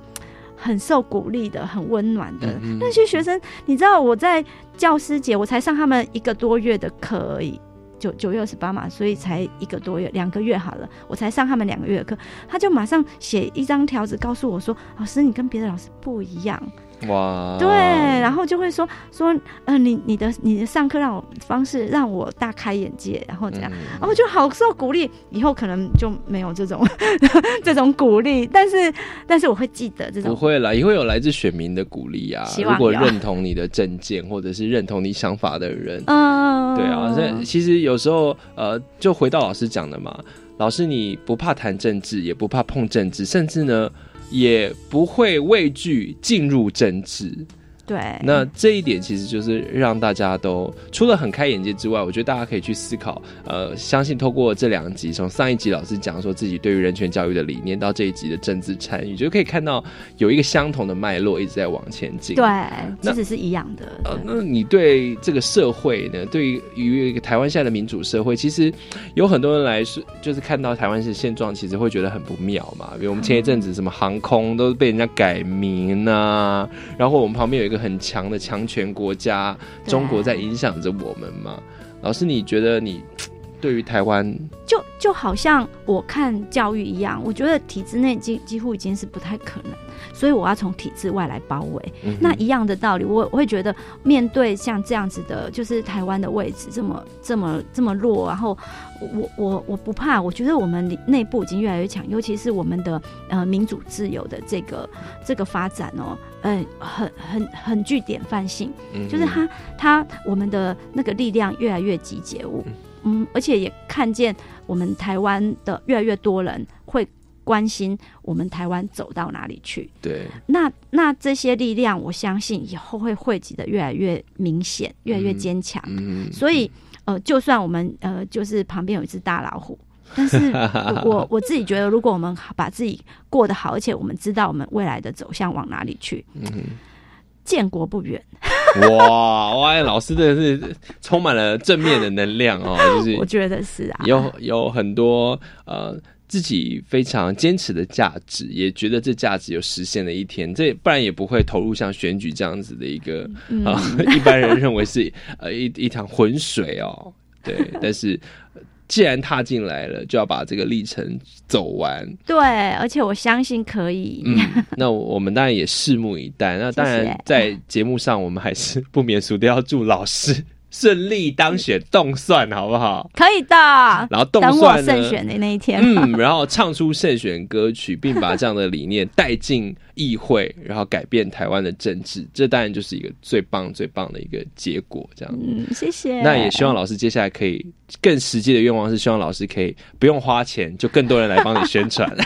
很受鼓励的，很温暖的。嗯那些学生，你知道我在教师节，我才上他们一个多月的课而已。九九月二十八嘛，所以才一个多月，两个月好了，我才上他们两个月的课，他就马上写一张条子告诉我说：“老师，你跟别的老师不一样。”哇，对，然后就会说说，呃，你你的你的上课让我方式让我大开眼界，然后怎样，然后就好受鼓励，以后可能就没有这种 (laughs) 这种鼓励，但是但是我会记得这种，不会啦，也会有来自选民的鼓励啊。如果希望有。认同你的政见，或者是认同你想法的人，嗯，对啊，所以其实有时候呃，就回到老师讲的嘛，老师你不怕谈政治，也不怕碰政治，甚至呢也不会畏惧进入政治。对，那这一点其实就是让大家都除了很开眼界之外，我觉得大家可以去思考。呃，相信透过这两集，从上一集老师讲说自己对于人权教育的理念，到这一集的政治参与，就可以看到有一个相同的脉络一直在往前进。对，其实是一样的。呃，那你对这个社会呢？对于于一个台湾现在的民主社会，其实有很多人来说，就是看到台湾的现状，其实会觉得很不妙嘛。比如我们前一阵子什么航空都被人家改名啊，然后我们旁边有一个很强的强权国家，中国在影响着我们嘛。老师，你觉得你对于台湾，就就好像我看教育一样，我觉得体制内几几乎已经是不太可能，所以我要从体制外来包围。嗯那一样的道理，我我会觉得面对像这样子的，就是台湾的位置这么这么这么弱，然后我我我不怕，我觉得我们里内部已经越来越强，尤其是我们的呃民主自由的这个这个发展哦，嗯、很很很具典范性，嗯就是他他我们的那个力量越来越集结物，嗯，而且也看见我们台湾的越来越多人会关心我们台湾走到哪里去。对，那那这些力量，我相信以后会汇集的越来越明显，越来越坚强。嗯所以呃，就算我们呃就是旁边有一只大老虎。但是我 (laughs) 我自己觉得，如果我们把自己过得好，而且我们知道我们未来的走向往哪里去，嗯建国不远。哇哇，老师真的是充满了正面的能量哦，(laughs) 就是我觉得是啊，有有很多呃自己非常坚持的价值，也觉得这价值有实现的一天，这不然也不会投入像选举这样子的一个嗯啊、(laughs) 一般人认为是呃一一趟浑水哦，对，(laughs) 但是。呃既然踏进来了，就要把这个历程走完。对，而且我相信可以。嗯，那我们当然也拭目以待。那当然在节目上，我们还是不免俗的要祝老师 (laughs) 顺利当选动算，好不好？可以的。然后动等我算胜选的那一天。嗯，然后唱出胜选歌曲，并把这样的理念带进议会，然后改变台湾的政治，这当然就是一个最棒、最棒的一个结果。这样，嗯，谢谢。那也希望老师接下来可以更实际的愿望是，希望老师可以不用花钱，就更多人来帮你宣传。(laughs)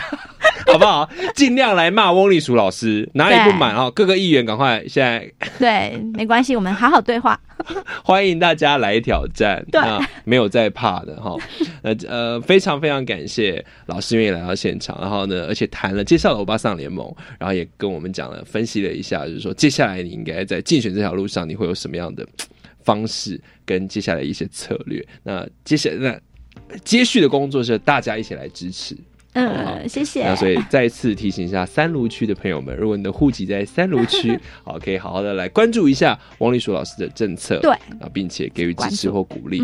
好不好？尽量来骂翁立淑老师，哪里不满哈？各个议员赶快现在对，没关系，我们好好对话。(laughs) 欢迎大家来挑战，对那没有在怕的哈。呃呃，非常非常感谢老师愿意来到现场，然后呢，而且谈了介绍了欧巴桑联盟，然后也跟我们讲了分析了一下，就是说接下来你应该在竞选这条路上，你会有什么样的方式跟接下来一些策略。那接下来那接续的工作是大家一起来支持。嗯，谢谢。那所以再次提醒一下三卢区的朋友们，如果你的户籍在三卢区，(laughs) 好，可以好好的来关注一下王立书老师的政策，对，啊，并且给予支持或鼓励。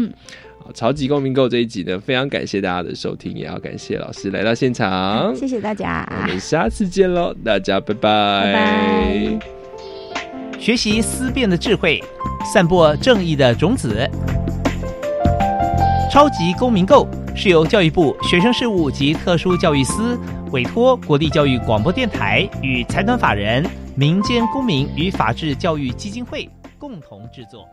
超级公民购这一集呢，非常感谢大家的收听，也要感谢老师来到现场，谢谢大家，我们下次见喽，大家拜拜。拜拜学习思辨的智慧，散播正义的种子。超级公民购是由教育部学生事务及特殊教育司委托国立教育广播电台与财团法人民间公民与法治教育基金会共同制作。